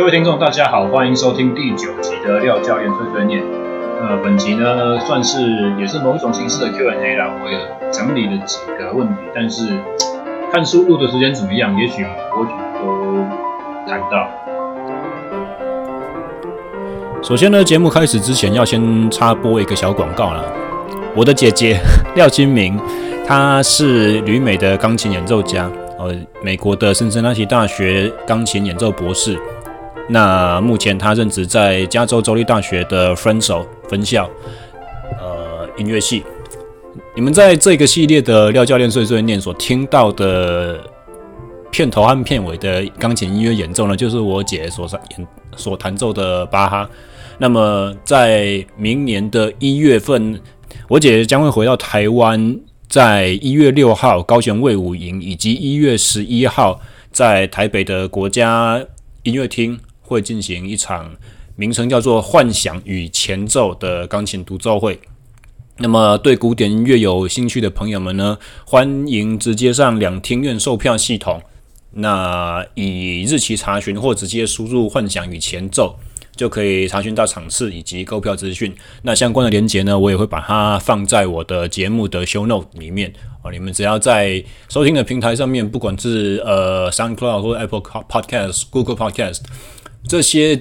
各位听众，大家好，欢迎收听第九集的廖教练碎碎念。呃，本集呢算是也是某一种形式的 Q&A 啦，我也整理了几个问题，但是看书录的时间怎么样，也许我都谈到。首先呢，节目开始之前要先插播一个小广告啦。我的姐姐廖金明，她是旅美的钢琴演奏家，呃，美国的辛辛那提大学钢琴演奏博士。那目前他任职在加州州立大学的 Fresno 分校，呃，音乐系。你们在这个系列的廖教练碎碎念所听到的片头和片尾的钢琴音乐演奏呢，就是我姐所演所弹奏的巴哈。那么在明年的一月份，我姐将会回到台湾，在一月六号高雄卫武营，以及一月十一号在台北的国家音乐厅。会进行一场名称叫做《幻想与前奏》的钢琴独奏会。那么，对古典音乐有兴趣的朋友们呢，欢迎直接上两厅院售票系统，那以日期查询或直接输入“幻想与前奏”，就可以查询到场次以及购票资讯。那相关的连接呢，我也会把它放在我的节目的 show note 里面啊。你们只要在收听的平台上面，不管是呃 SoundCloud 或 Apple Podcast、Google Podcast。这些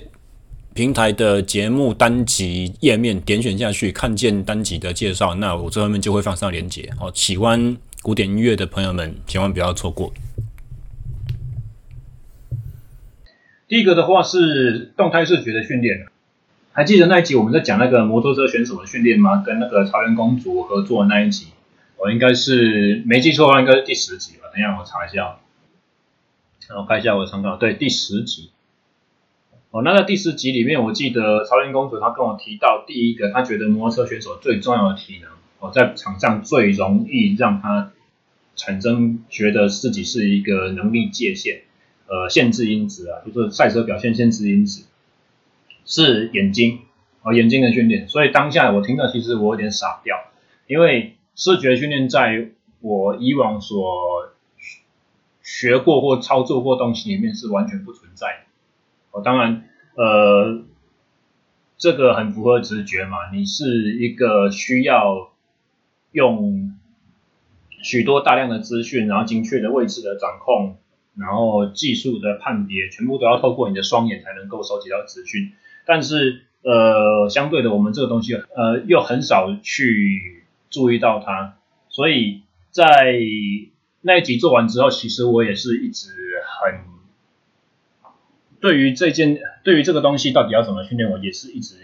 平台的节目单集页面点选下去，看见单集的介绍，那我这后面就会放上链接。哦，喜欢古典音乐的朋友们，千万不要错过。第一个的话是动态视觉的训练，还记得那一集我们在讲那个摩托车选手的训练吗？跟那个潮原公主合作的那一集，我应该是没记错的话，应该是第十集吧？等一下我查一下，然后看一下我的参考，对，第十集。哦，那在第十集里面，我记得曹云公主她跟我提到，第一个她觉得摩托车选手最重要的体能，哦，在场上最容易让她产生觉得自己是一个能力界限，呃，限制因子啊，就是赛车表现限制因子，是眼睛，哦，眼睛的训练。所以当下我听到，其实我有点傻掉，因为视觉训练在我以往所学过或操作过东西里面是完全不存在的。哦，当然，呃，这个很符合直觉嘛。你是一个需要用许多大量的资讯，然后精确的位置的掌控，然后技术的判别，全部都要透过你的双眼才能够收集到资讯。但是，呃，相对的，我们这个东西，呃，又很少去注意到它。所以在那一集做完之后，其实我也是一直很。对于这件，对于这个东西到底要怎么训练，我也是一直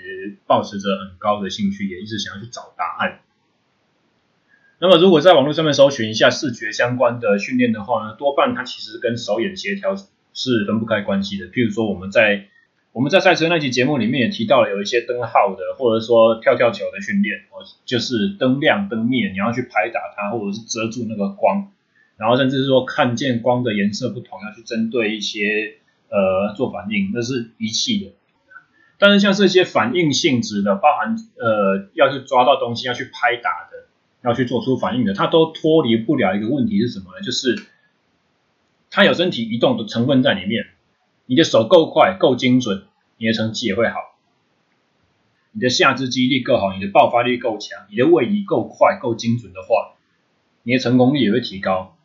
抱持着很高的兴趣，也一直想要去找答案。那么，如果在网络上面搜寻一下视觉相关的训练的话呢，多半它其实跟手眼协调是分不开关系的。譬如说，我们在我们在赛车那期节目里面也提到了有一些灯号的，或者说跳跳球的训练，哦，就是灯亮灯灭，你要去拍打它，或者是遮住那个光，然后甚至是说看见光的颜色不同，要去针对一些。呃，做反应那是仪器的，但是像这些反应性质的，包含呃要去抓到东西，要去拍打的，要去做出反应的，它都脱离不了一个问题是什么呢？就是它有身体移动的成分在里面。你的手够快、够精准，你的成绩也会好；你的下肢肌力够好，你的爆发力够强，你的位移够快、够精准的话，你的成功率也会提高。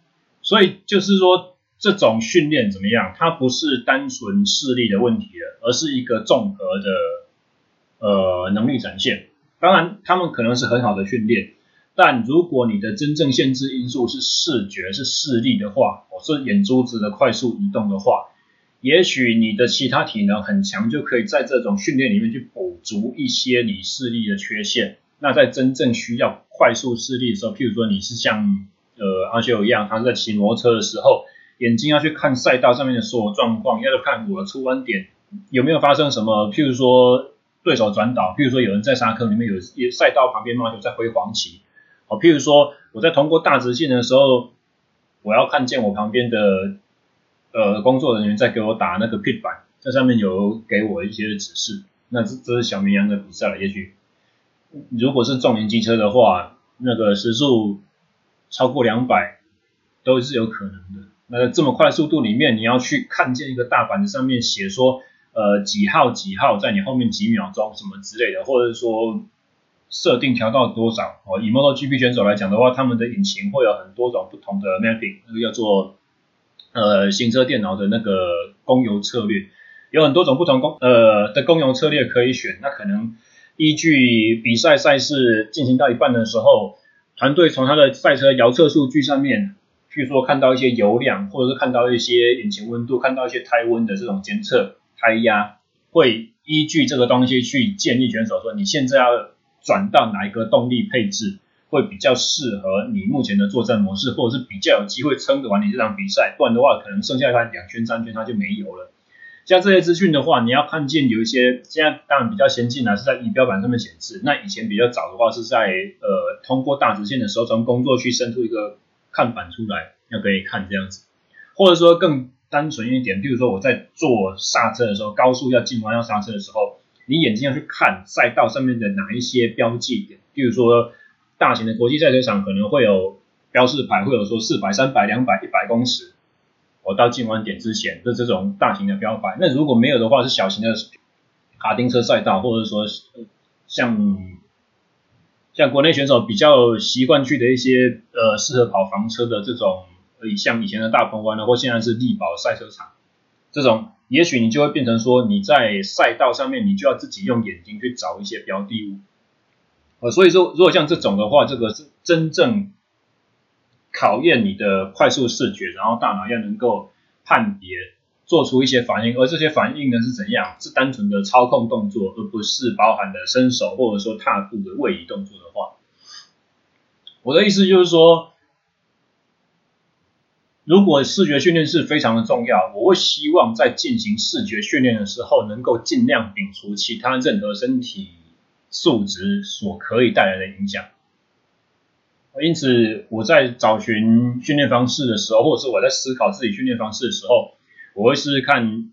所以就是说。这种训练怎么样？它不是单纯视力的问题了，而是一个综合的呃能力展现。当然，他们可能是很好的训练，但如果你的真正限制因素是视觉、是视力的话，或是眼珠子的快速移动的话，也许你的其他体能很强，就可以在这种训练里面去补足一些你视力的缺陷。那在真正需要快速视力的时候，譬如说你是像呃阿修一样，他是在骑摩托车的时候。眼睛要去看赛道上面的所有状况，要去看我的出弯点有没有发生什么，譬如说对手转倒，譬如说有人在沙坑里面有赛道旁边嘛，就在挥黄旗，好，譬如说我在通过大直线的时候，我要看见我旁边的呃工作人员在给我打那个 pit 板，这上面有给我一些指示，那这这是小绵羊的比赛了，也许如果是重型机车的话，那个时速超过两百都是有可能的。那这么快速度里面，你要去看见一个大板子上面写说，呃几号几号在你后面几秒钟什么之类的，或者说设定调到多少哦。以 MotoGP 选手来讲的话，他们的引擎会有很多种不同的 mapping，那个叫做呃行车电脑的那个供油策略，有很多种不同供呃的供油策略可以选。那可能依据比赛赛事进行到一半的时候，团队从他的赛车遥测数据上面。据说看到一些油量，或者是看到一些引擎温度，看到一些胎温的这种监测，胎压会依据这个东西去建议选手说，你现在要转到哪一个动力配置会比较适合你目前的作战模式，或者是比较有机会撑得完你这场比赛，不然的话可能剩下他两圈三圈它就没油了。像这些资讯的话，你要看见有一些现在当然比较先进啊，是在仪表板上面显示，那以前比较早的话是在呃通过大直线的时候从工作区伸出一个。看板出来要可以看这样子，或者说更单纯一点，比如说我在做刹车的时候，高速要进弯要刹车的时候，你眼睛要去看赛道上面的哪一些标记点，比如说大型的国际赛车场可能会有标示牌，会有说四百、三百、两百、一百公尺，我到进弯点之前的这种大型的标牌。那如果没有的话，是小型的卡丁车赛道，或者说像。像国内选手比较习惯去的一些呃适合跑房车的这种，呃像以前的大鹏湾呢，或现在是力宝赛车场，这种也许你就会变成说你在赛道上面你就要自己用眼睛去找一些标的物，呃，所以说如果像这种的话，这个是真正考验你的快速视觉，然后大脑要能够判别。做出一些反应，而这些反应呢是怎样？是单纯的操控动作，而不是包含的伸手或者说踏步的位移动作的话，我的意思就是说，如果视觉训练是非常的重要，我会希望在进行视觉训练的时候，能够尽量摒除其他任何身体素质所可以带来的影响。因此，我在找寻训练方式的时候，或者是我在思考自己训练方式的时候。我会试试看，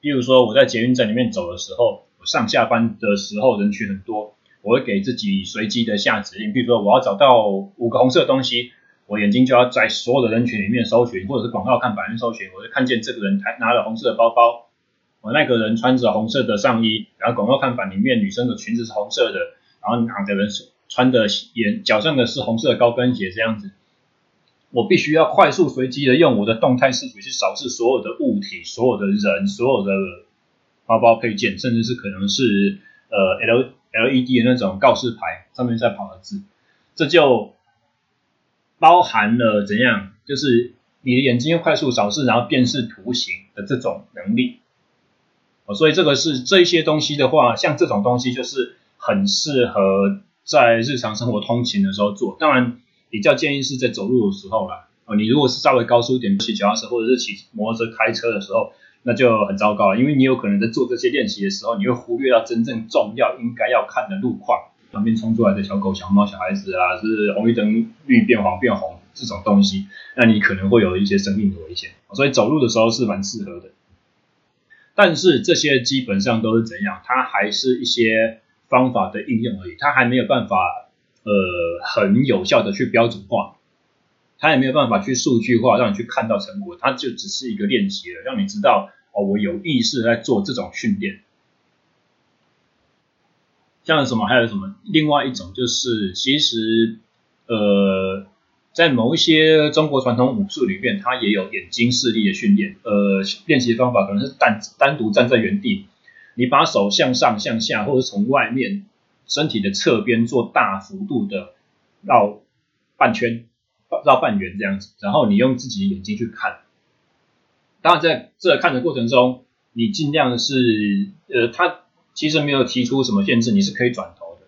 比如说我在捷运站里面走的时候，我上下班的时候人群很多，我会给自己随机的下指令，比如说我要找到五个红色的东西，我眼睛就要在所有的人群里面搜寻，或者是广告看板搜寻，我就看见这个人他拿了红色的包包，我那个人穿着红色的上衣，然后广告看板里面女生的裙子是红色的，然后哪个人穿的眼脚上的是红色的高跟鞋这样子。我必须要快速随机的用我的动态视觉去扫视所有的物体、所有的人、所有的包包配件，甚至是可能是呃 L LED 的那种告示牌上面在跑的字，这就包含了怎样？就是你的眼睛要快速扫视，然后辨识图形的这种能力。哦，所以这个是这一些东西的话，像这种东西就是很适合在日常生活通勤的时候做，当然。比较建议是在走路的时候啦，哦，你如果是稍微高速一点骑脚踏车或者是骑摩托车开车的时候，那就很糟糕了，因为你有可能在做这些练习的时候，你会忽略到真正重要应该要看的路况，旁边冲出来的小狗、小猫、小孩子啊，是红绿灯绿变黄变红这种东西，那你可能会有一些生命的危险，所以走路的时候是蛮适合的。但是这些基本上都是怎样？它还是一些方法的应用而已，它还没有办法。呃，很有效的去标准化，它也没有办法去数据化，让你去看到成果，它就只是一个练习了，让你知道哦，我有意识在做这种训练。像什么，还有什么？另外一种就是，其实呃，在某一些中国传统武术里面，它也有眼睛视力的训练。呃，练习方法可能是单单独站在原地，你把手向上、向下，或者从外面。身体的侧边做大幅度的绕半圈、绕半圆这样子，然后你用自己的眼睛去看。当然，在这看的过程中，你尽量是呃，他其实没有提出什么限制，你是可以转头的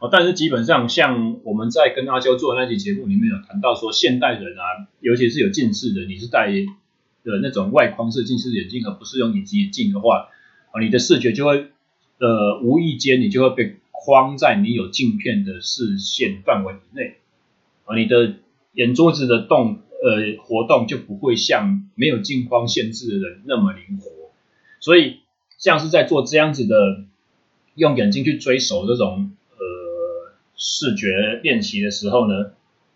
哦。但是基本上，像我们在跟阿修做的那期节目里面有谈到说，现代人啊，尤其是有近视的，你是戴的那种外框式近视眼镜，而不是用隐形眼镜的话，啊，你的视觉就会呃，无意间你就会被。框在你有镜片的视线范围以内，而你的眼珠子的动呃活动就不会像没有镜框限制的人那么灵活，所以像是在做这样子的用眼睛去追手这种呃视觉练习的时候呢，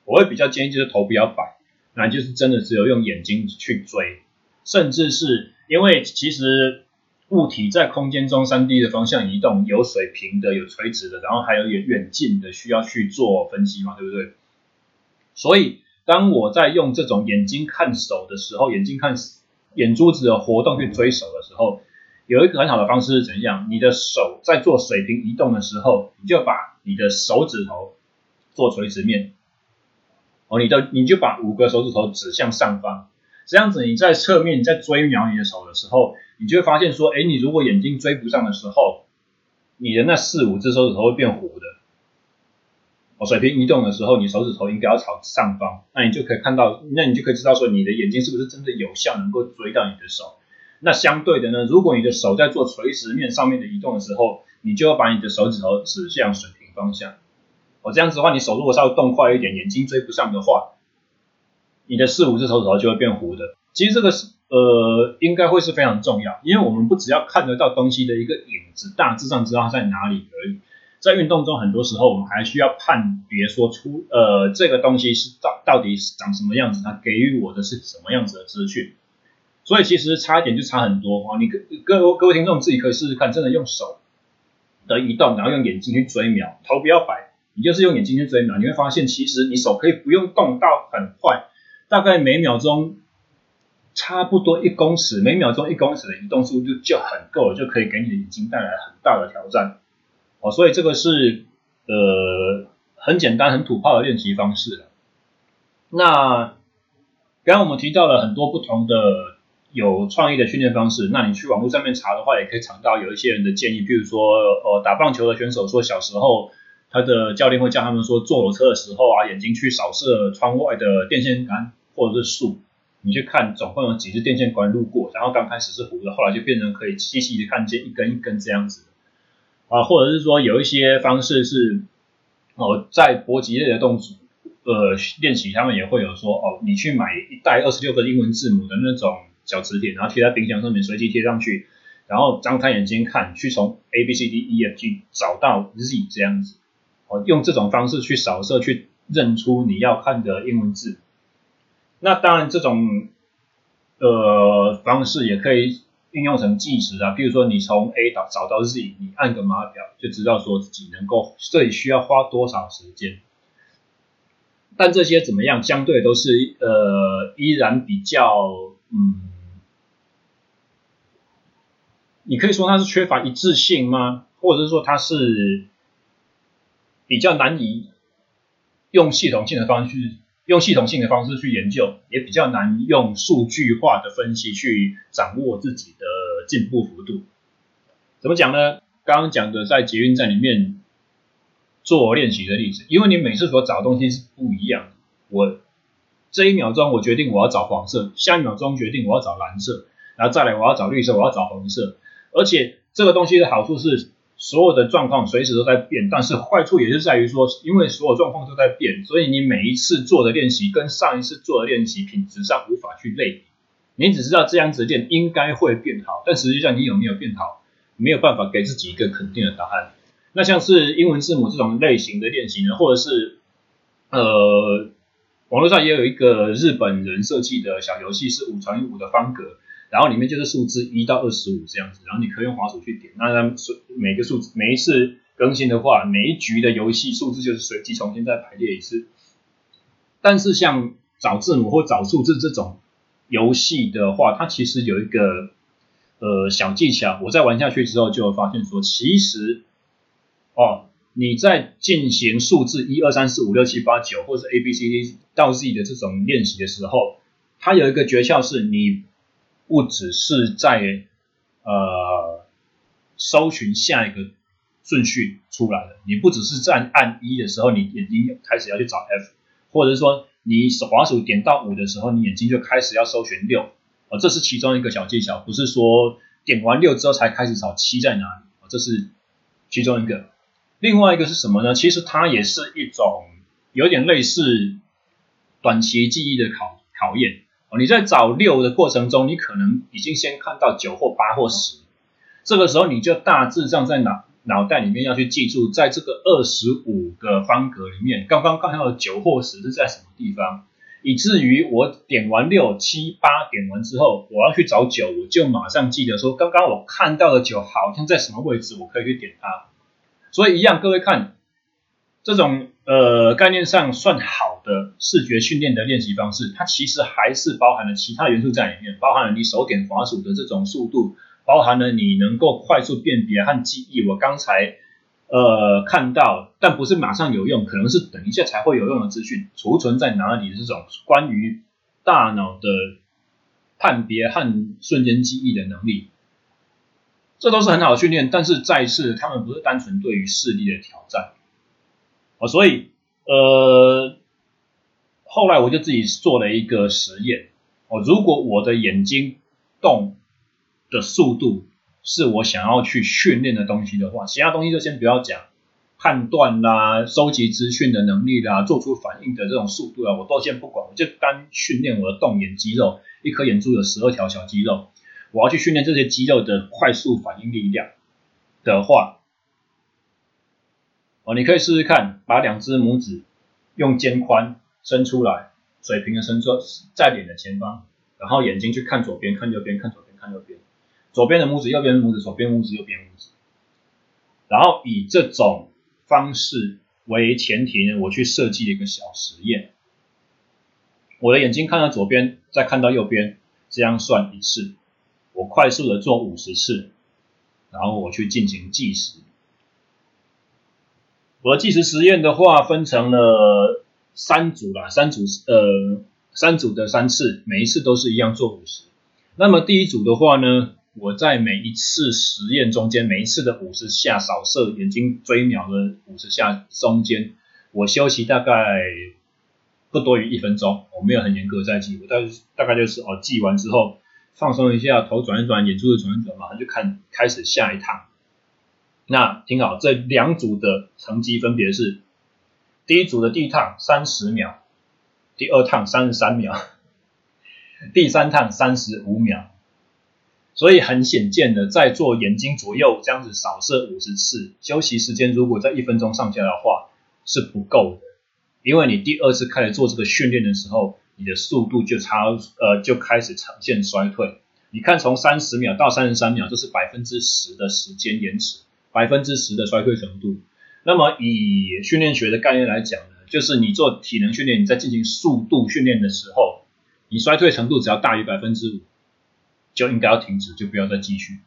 我会比较建议就是头不要摆，那就是真的只有用眼睛去追，甚至是因为其实。物体在空间中三 D 的方向移动，有水平的，有垂直的，然后还有远远近的需要去做分析嘛，对不对？所以当我在用这种眼睛看手的时候，眼睛看眼珠子的活动去追手的时候，有一个很好的方式是怎样？你的手在做水平移动的时候，你就把你的手指头做垂直面，哦，你的你就把五个手指头指向上方，这样子你在侧面你在追瞄你的手的时候，你就会发现说，哎，你如果眼睛追不上的时候，你的那四五只手指头会变糊的。哦，水平移动的时候，你手指头应该要朝上方，那你就可以看到，那你就可以知道说，你的眼睛是不是真的有效能够追到你的手。那相对的呢，如果你的手在做垂直面上面的移动的时候，你就要把你的手指头指向水平方向。哦，这样子的话，你手如果稍微动快一点，眼睛追不上的话，你的四五只手指头就会变糊的。其实这个是呃，应该会是非常重要，因为我们不只要看得到东西的一个影子，大致上知道它在哪里而已。在运动中，很多时候我们还需要判别说出呃，这个东西是到到底是长什么样子，它给予我的是什么样子的资讯。所以其实差一点就差很多啊！你各各各位听众自己可以试试看，真的用手的移动，然后用眼睛去追瞄，头不要摆，你就是用眼睛去追瞄，你会发现其实你手可以不用动到很快，大概每秒钟差不多一公尺，每秒钟一公尺的移动速度就很够了，就可以给你的眼睛带来很大的挑战哦。所以这个是呃很简单很土炮的练习方式了。那刚刚我们提到了很多不同的。有创意的训练方式，那你去网络上面查的话，也可以查到有一些人的建议，比如说，呃，打棒球的选手说，小时候他的教练会叫他们说，坐火车的时候啊，眼睛去扫射窗外的电线杆或者是树，你去看总共有几只电线杆路过，然后刚开始是糊的，后来就变成可以细细的看见一根一根这样子，啊，或者是说有一些方式是，哦，在搏击类的动作，呃，练习他们也会有说，哦，你去买一袋二十六个英文字母的那种。小磁铁，然后贴在冰箱上面，随机贴上去，然后张开眼睛看，去从 A B C D E F G 找到 Z 这样子，哦，用这种方式去扫射，去认出你要看的英文字。那当然，这种呃方式也可以运用成计时啊，比如说你从 A 找找到 Z，你按个码表，就知道说自己能够这里需要花多少时间。但这些怎么样？相对都是呃，依然比较嗯。你可以说它是缺乏一致性吗？或者是说它是比较难以用系统性的方式用系统性的方式去研究，也比较难用数据化的分析去掌握自己的进步幅度。怎么讲呢？刚刚讲的在捷运站里面做练习的例子，因为你每次所找的东西是不一样的。我这一秒钟我决定我要找黄色，下一秒钟决定我要找蓝色，然后再来我要找绿色，我要找红色。而且这个东西的好处是，所有的状况随时都在变，但是坏处也是在于说，因为所有状况都在变，所以你每一次做的练习跟上一次做的练习品质上无法去类比。你只知道这样子练应该会变好，但实际上你有没有变好，没有办法给自己一个肯定的答案。那像是英文字母这种类型的练习呢，或者是呃，网络上也有一个日本人设计的小游戏，是五乘以五的方格。然后里面就是数字一到二十五这样子，然后你可以用滑鼠去点，那它每个数字每一次更新的话，每一局的游戏数字就是随机重新再排列一次。但是像找字母或找数字这种游戏的话，它其实有一个呃小技巧，我在玩下去之后就会发现说，其实哦你在进行数字一二三四五六七八九或者 A B C D 到 Z 的这种练习的时候，它有一个诀窍是你。不只是在呃搜寻下一个顺序出来的，你不只是在按一的时候，你眼睛开始要去找 F，或者是说你滑鼠点到五的时候，你眼睛就开始要搜寻六，哦，这是其中一个小技巧，不是说点完六之后才开始找七在哪里，哦，这是其中一个。另外一个是什么呢？其实它也是一种有点类似短期记忆的考考验。你在找六的过程中，你可能已经先看到九或八或十，这个时候你就大致上在脑脑袋里面要去记住，在这个二十五个方格里面，刚刚看到的九或十是在什么地方？以至于我点完六七八点完之后，我要去找九，我就马上记得说，刚刚我看到的九好像在什么位置，我可以去点它。所以一样，各位看这种呃概念上算好的视觉训练的练习方式，它其实还是包含了其他元素在里面，包含了你手点滑鼠的这种速度，包含了你能够快速辨别和记忆。我刚才。呃，看到，但不是马上有用，可能是等一下才会有用的资讯，储存在哪里？这种关于大脑的判别和瞬间记忆的能力，这都是很好的训练。但是再次，他们不是单纯对于视力的挑战。哦，所以呃，后来我就自己做了一个实验。哦，如果我的眼睛动的速度，是我想要去训练的东西的话，其他东西就先不要讲，判断啦、收集资讯的能力啦、做出反应的这种速度啊，我都先不管，我就单训练我的动眼肌肉，一颗眼珠有十二条小肌肉，我要去训练这些肌肉的快速反应力量的话，哦，你可以试试看，把两只拇指用肩宽伸出来，水平的伸出在脸的前方，然后眼睛去看左边、看右边、看左边、看右边。左边的拇指，右边的拇指，左边拇指，右边拇指，然后以这种方式为前提呢，我去设计一个小实验。我的眼睛看到左边，再看到右边，这样算一次，我快速的做五十次，然后我去进行计时。我的计时实验的话，分成了三组啦，三组呃三组的三次，每一次都是一样做五十。那么第一组的话呢？我在每一次实验中间，每一次的五十下扫射眼睛追瞄的五十下中间，我休息大概不多于一分钟。我没有很严格在记，我大大概就是哦，记完之后放松一下，头转一转，眼珠子转一转，马上就看开始下一趟。那听好，这两组的成绩分别是：第一组的第一趟三十秒，第二趟三十三秒，第三趟三十五秒。所以很显见的，在做眼睛左右这样子扫射五十次，休息时间如果在一分钟上下的话是不够的，因为你第二次开始做这个训练的时候，你的速度就差呃就开始呈现衰退。你看从三十秒到三十三秒，这是百分之十的时间延迟，百分之十的衰退程度。那么以训练学的概念来讲呢，就是你做体能训练，你在进行速度训练的时候，你衰退程度只要大于百分之五。就应该要停止，就不要再继续。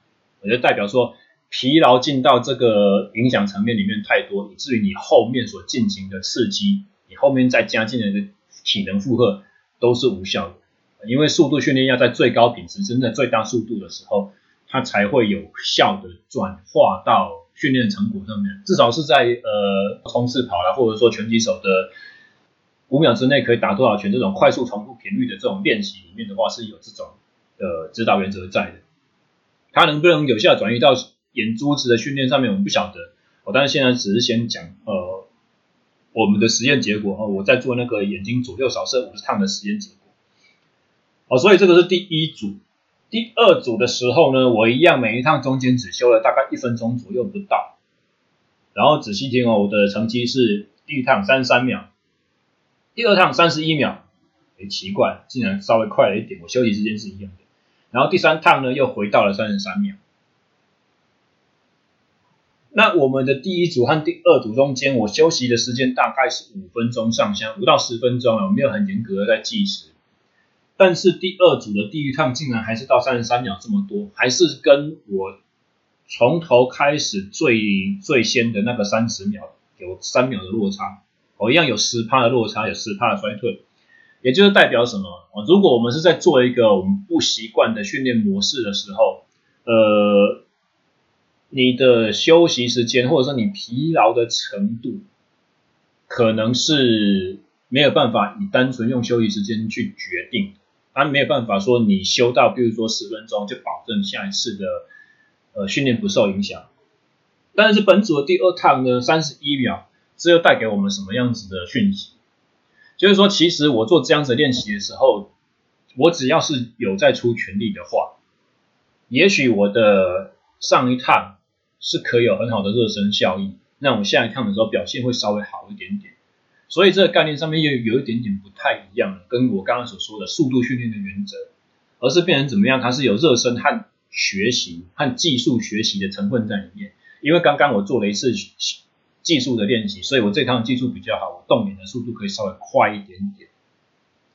我觉得代表说疲劳进到这个影响层面里面太多，以至于你后面所进行的刺激，你后面再加进来的体能负荷都是无效的。因为速度训练要在最高品质、真的最大速度的时候，它才会有效的转化到训练成果上面。至少是在呃冲刺跑啦，或者说拳击手的五秒之内可以打多少拳这种快速重复频率的这种练习里面的话，是有这种。的指导原则在的，它能不能有效转移到眼珠子的训练上面，我们不晓得。我当然现在只是先讲呃我们的实验结果哈，我在做那个眼睛左右扫射五十趟的实验结果。好，所以这个是第一组。第二组的时候呢，我一样每一趟中间只休了大概一分钟左右不到。然后仔细听哦，我的成绩是第一趟三十三秒，第二趟三十一秒。诶，奇怪，竟然稍微快了一点，我休息时间是一样的。然后第三趟呢，又回到了三十三秒。那我们的第一组和第二组中间，我休息的时间大概是五分钟上下，五到十分钟啊，我没有很严格的在计时。但是第二组的第一趟竟然还是到三十三秒这么多，还是跟我从头开始最最先的那个三十秒有三秒的落差，我一样有十趴的落差，有十趴的衰退。也就是代表什么？如果我们是在做一个我们不习惯的训练模式的时候，呃，你的休息时间或者说你疲劳的程度，可能是没有办法以单纯用休息时间去决定，他没有办法说你修到，比如说十分钟就保证下一次的呃训练不受影响。但是本组的第二趟呢，三十一秒，这又带给我们什么样子的讯息？就是说，其实我做这样子练习的时候，我只要是有在出全力的话，也许我的上一趟是可以有很好的热身效应，那我下一趟的时候表现会稍微好一点点。所以这个概念上面又有一点点不太一样，跟我刚刚所说的速度训练的原则，而是变成怎么样？它是有热身和学习和技术学习的成分在里面。因为刚刚我做了一次技术的练习，所以我这趟技术比较好，我动眼的速度可以稍微快一点点。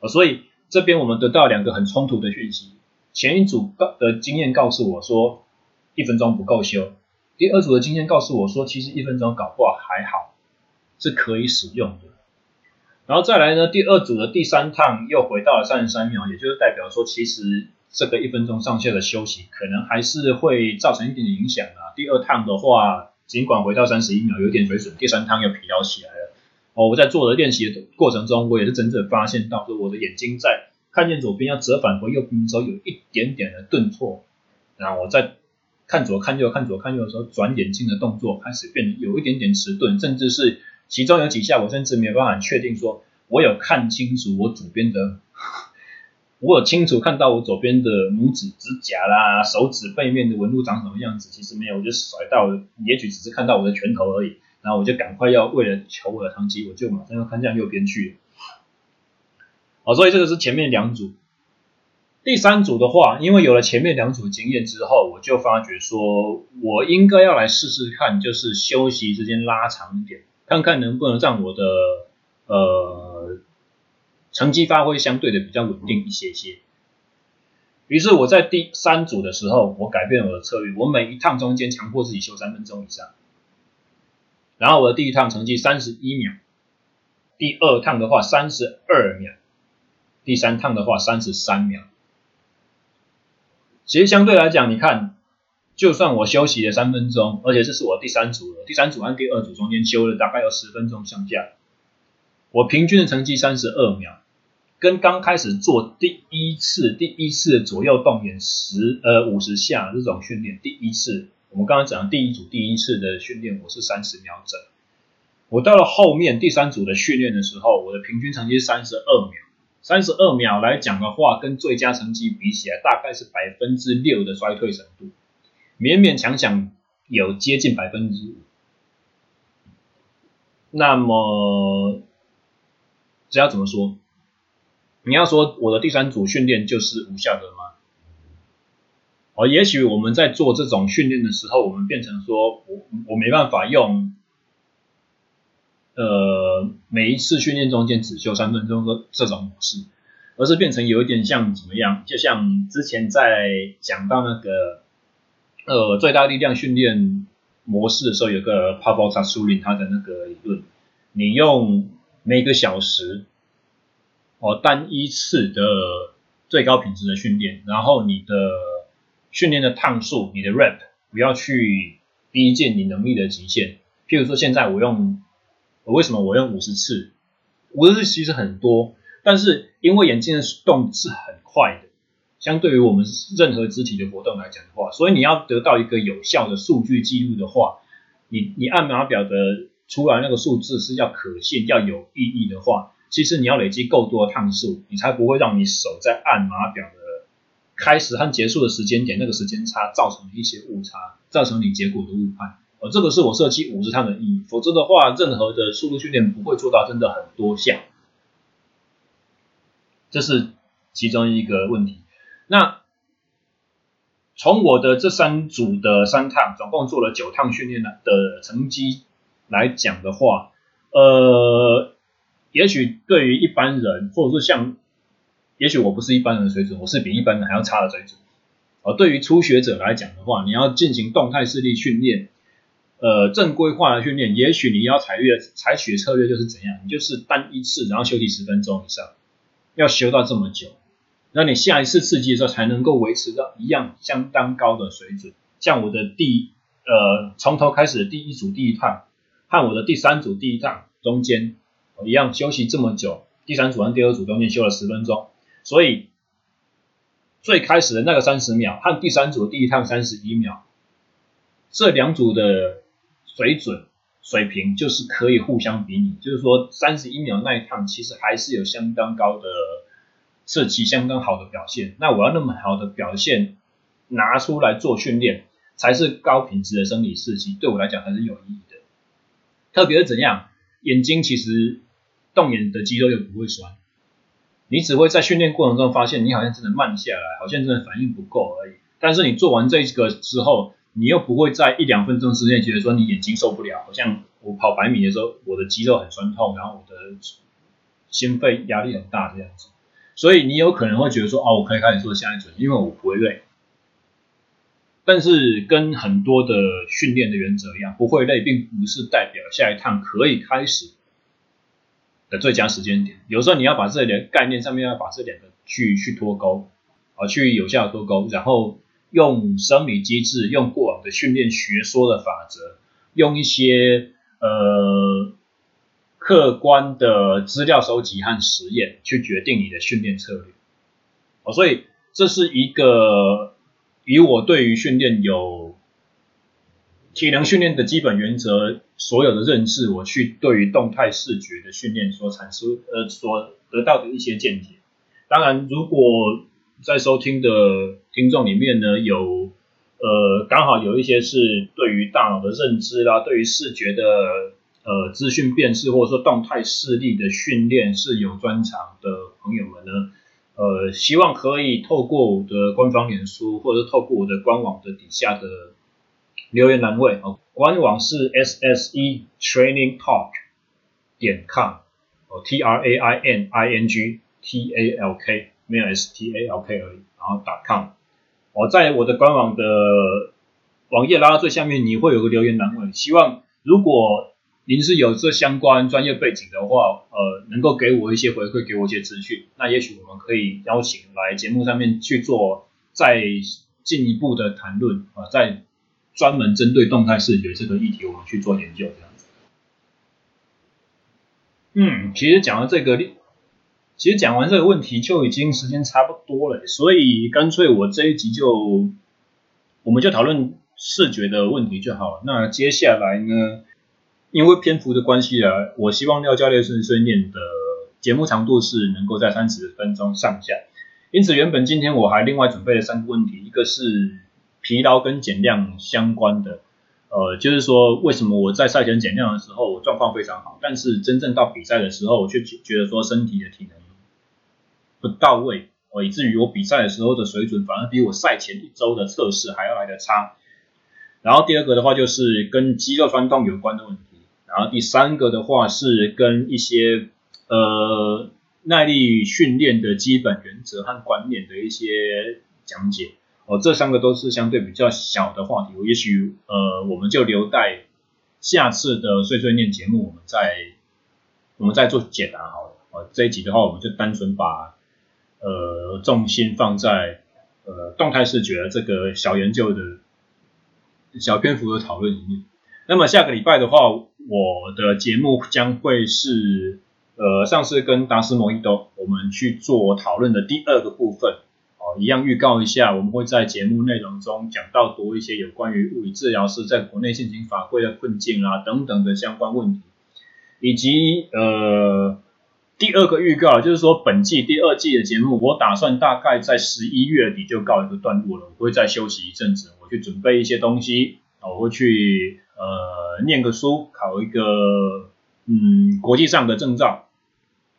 呃，所以这边我们得到两个很冲突的讯息。前一组的经验告诉我说，一分钟不够修；第二组的经验告诉我说，其实一分钟搞不好还好，是可以使用的。然后再来呢，第二组的第三趟又回到了三十三秒，也就是代表说，其实这个一分钟上下的休息，可能还是会造成一点点影响啊。第二趟的话，尽管回到三十一秒有点水准，第三趟又疲劳起来了。哦，我在做的练习的过程中，我也是真正发现到说，我的眼睛在看见左边要折返回右边的时候，有一点点的顿挫。然后我在看左看右看左看右的时候，转眼睛的动作开始变得有一点点迟钝，甚至是。其中有几下，我甚至没有办法确定说，我有看清楚我左边的，我有清楚看到我左边的拇指指甲啦、手指背面的纹路长什么样子。其实没有，我就甩到，也许只是看到我的拳头而已。然后我就赶快要为了求我的成绩，我就马上要看向右边去。好，所以这个是前面两组。第三组的话，因为有了前面两组经验之后，我就发觉说我应该要来试试看，就是休息时间拉长一点。看看能不能让我的呃成绩发挥相对的比较稳定一些些。于是我在第三组的时候，我改变我的策略，我每一趟中间强迫自己休三分钟以上。然后我的第一趟成绩三十一秒，第二趟的话三十二秒，第三趟的话三十三秒。其实相对来讲，你看。就算我休息了三分钟，而且这是我第三组了，第三组和第二组中间休了大概有十分钟上下，我平均的成绩三十二秒，跟刚开始做第一次第一次左右动眼十呃五十下这种训练，第一次我们刚刚讲第一组第一次的训练，我是三十秒整，我到了后面第三组的训练的时候，我的平均成绩是三十二秒，三十二秒来讲的话，跟最佳成绩比起来，大概是百分之六的衰退程度。勉勉强强有接近百分之，那么这要怎么说？你要说我的第三组训练就是无效的吗？哦，也许我们在做这种训练的时候，我们变成说我我没办法用，呃，每一次训练中间只休三分钟的这种模式，而是变成有一点像怎么样？就像之前在讲到那个。呃，最大力量训练模式的时候，有个 Pavel Tsatsouline 他的那个理论，你用每个小时哦单一次的最高品质的训练，然后你的训练的趟数，你的 rep 不要去逼近你能力的极限。譬如说，现在我用，我为什么我用五十次？五十次其实很多，但是因为眼睛的动是很快的。相对于我们任何肢体的活动来讲的话，所以你要得到一个有效的数据记录的话，你你按码表的出来那个数字是要可信、要有意义的话，其实你要累积够多的趟数，你才不会让你手在按码表的开始和结束的时间点那个时间差造成一些误差，造成你结果的误判。而这个是我设计五十趟的意义，否则的话，任何的速度训练不会做到真的很多项，这是其中一个问题。那从我的这三组的三趟，总共做了九趟训练的的成绩来讲的话，呃，也许对于一般人，或者是像，也许我不是一般人的水准，我是比一般人还要差的水准。而对于初学者来讲的话，你要进行动态视力训练，呃，正规化的训练，也许你要采取采取策略就是怎样，你就是单一次，然后休息十分钟以上，要休到这么久。那你下一次刺激的时候才能够维持到一样相当高的水准。像我的第呃从头开始的第一组第一趟和我的第三组第一趟中间一样休息这么久，第三组和第二组中间休了十分钟，所以最开始的那个三十秒和第三组第一趟三十一秒，这两组的水准水平就是可以互相比拟，就是说三十一秒那一趟其实还是有相当高的。设计相当好的表现，那我要那么好的表现拿出来做训练，才是高品质的生理刺激，对我来讲还是有意义的。特别是怎样，眼睛其实动眼的肌肉又不会酸。你只会在训练过程中发现你好像真的慢下来，好像真的反应不够而已。但是你做完这个之后，你又不会在一两分钟之内觉得说你眼睛受不了，好像我跑百米的时候我的肌肉很酸痛，然后我的心肺压力很大这样子。所以你有可能会觉得说，哦，我可以开始做下一组，因为我不会累。但是跟很多的训练的原则一样，不会累并不是代表下一趟可以开始的最佳时间点。有时候你要把这两概念上面要把这两个去去脱钩，啊，去有效的脱钩，然后用生理机制、用过往的训练学说的法则，用一些呃客观的资料收集和实验去决定你的训练策略。哦，所以这是一个。以我对于训练有体能训练的基本原则，所有的认识，我去对于动态视觉的训练所产生呃所得到的一些见解。当然，如果在收听的听众里面呢，有呃刚好有一些是对于大脑的认知啦，对于视觉的呃资讯辨识或者说动态视力的训练是有专长的朋友们呢。呃，希望可以透过我的官方脸书，或者透过我的官网的底下的留言栏位哦，官网是 sse training talk 点 com 哦，t r a i n i n g t a l k 没有 s t a l k 而已，然后打 com，我在我的官网的网页拉到最下面，你会有个留言栏位，希望如果。您是有这相关专业背景的话，呃，能够给我一些回馈，给我一些资讯，那也许我们可以邀请来节目上面去做再进一步的谈论啊，再专门针对动态视觉这个议题，我们去做研究这样子。嗯，其实讲到这个，其实讲完这个问题就已经时间差不多了，所以干脆我这一集就我们就讨论视觉的问题就好了。那接下来呢？因为篇幅的关系啊，我希望廖教练碎碎念的节目长度是能够在三十分钟上下。因此，原本今天我还另外准备了三个问题，一个是疲劳跟减量相关的，呃，就是说为什么我在赛前减量的时候状况非常好，但是真正到比赛的时候，我却觉得说身体的体能不到位，哦，以至于我比赛的时候的水准反而比我赛前一周的测试还要来得差。然后第二个的话就是跟肌肉酸痛有关的问题。然后第三个的话是跟一些呃耐力训练的基本原则和观念的一些讲解哦，这三个都是相对比较小的话题，我也许呃我们就留待下次的碎碎念节目，我们再我们再做解答好了。哦，这一集的话，我们就单纯把呃重心放在呃动态视觉这个小研究的小篇幅的讨论里面。那么下个礼拜的话，我的节目将会是呃上次跟达斯摩伊德我们去做讨论的第二个部分哦，一样预告一下，我们会在节目内容中讲到多一些有关于物理治疗师在国内现行法规的困境啊等等的相关问题，以及呃第二个预告就是说本季第二季的节目，我打算大概在十一月底就告一个段落了，我会再休息一阵子，我去准备一些东西，我会去。呃，念个书，考一个嗯国际上的证照，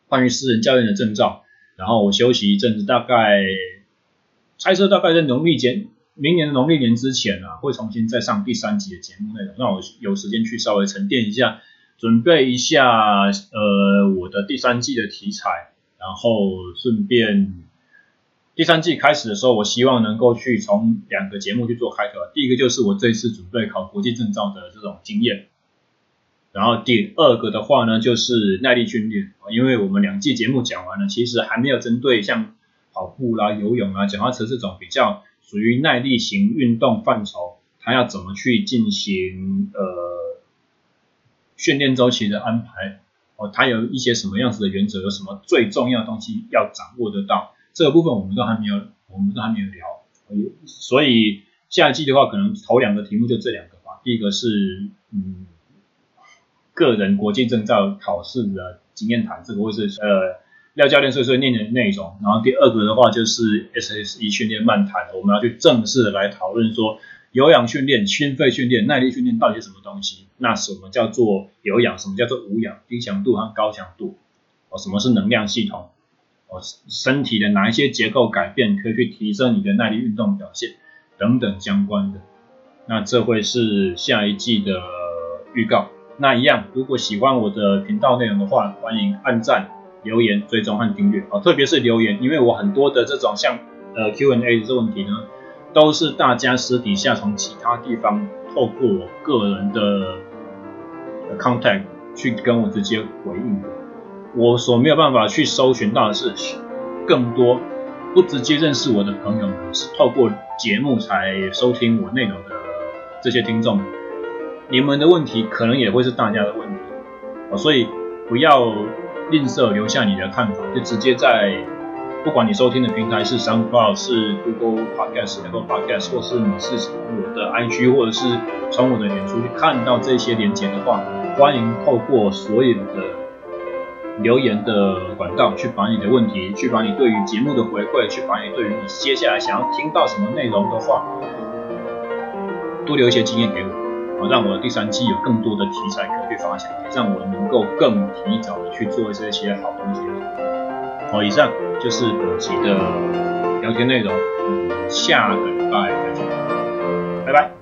关于私人教练的证照，然后我休息一阵子，大概猜测大概在农历节明年的农历年之前啊，会重新再上第三集的节目内容，让我有时间去稍微沉淀一下，准备一下呃我的第三季的题材，然后顺便。第三季开始的时候，我希望能够去从两个节目去做开头。第一个就是我这一次准备考国际证照的这种经验，然后第二个的话呢，就是耐力训练。因为我们两季节目讲完了，其实还没有针对像跑步啦、游泳啊、脚踏车这种比较属于耐力型运动范畴，它要怎么去进行呃训练周期的安排？哦，它有一些什么样子的原则？有什么最重要的东西要掌握得到？这个部分我们都还没有，我们都还没有聊，所以下一季的话，可能头两个题目就这两个吧。第一个是嗯，个人国际证照考试的经验谈，这个会是呃廖教练碎碎念的内容。然后第二个的话就是 SSE 训练漫谈，我们要去正式的来讨论说有氧训练、心肺训练、耐力训练到底是什么东西？那什么叫做有氧？什么叫做无氧？低强度和高强度？哦，什么是能量系统？哦，身体的哪一些结构改变可以去提升你的耐力运动表现等等相关的。那这会是下一季的预告。那一样，如果喜欢我的频道内容的话，欢迎按赞、留言、追踪和订阅。哦，特别是留言，因为我很多的这种像呃 Q&A 的这问题呢，都是大家私底下从其他地方透过我个人的 contact 去跟我直接回应的。我所没有办法去搜寻到的事情更多不直接认识我的朋友们，是透过节目才收听我内容的这些听众，你们的问题可能也会是大家的问题，所以不要吝啬留下你的看法，就直接在不管你收听的平台是 SoundCloud、是 Google Podcast、Apple Podcast，或是你是从我的 IG 或者是从我的脸书去看到这些连结的话，欢迎透过所有的。留言的管道，去把你的问题，去把你对于节目的回馈，去把你对于你接下来想要听到什么内容的话，多留一些经验给我，让我的第三季有更多的题材可以去发想，让我能够更提早的去做这些好东西。好，以上就是本期的聊天内容，下个礼拜再见，拜拜。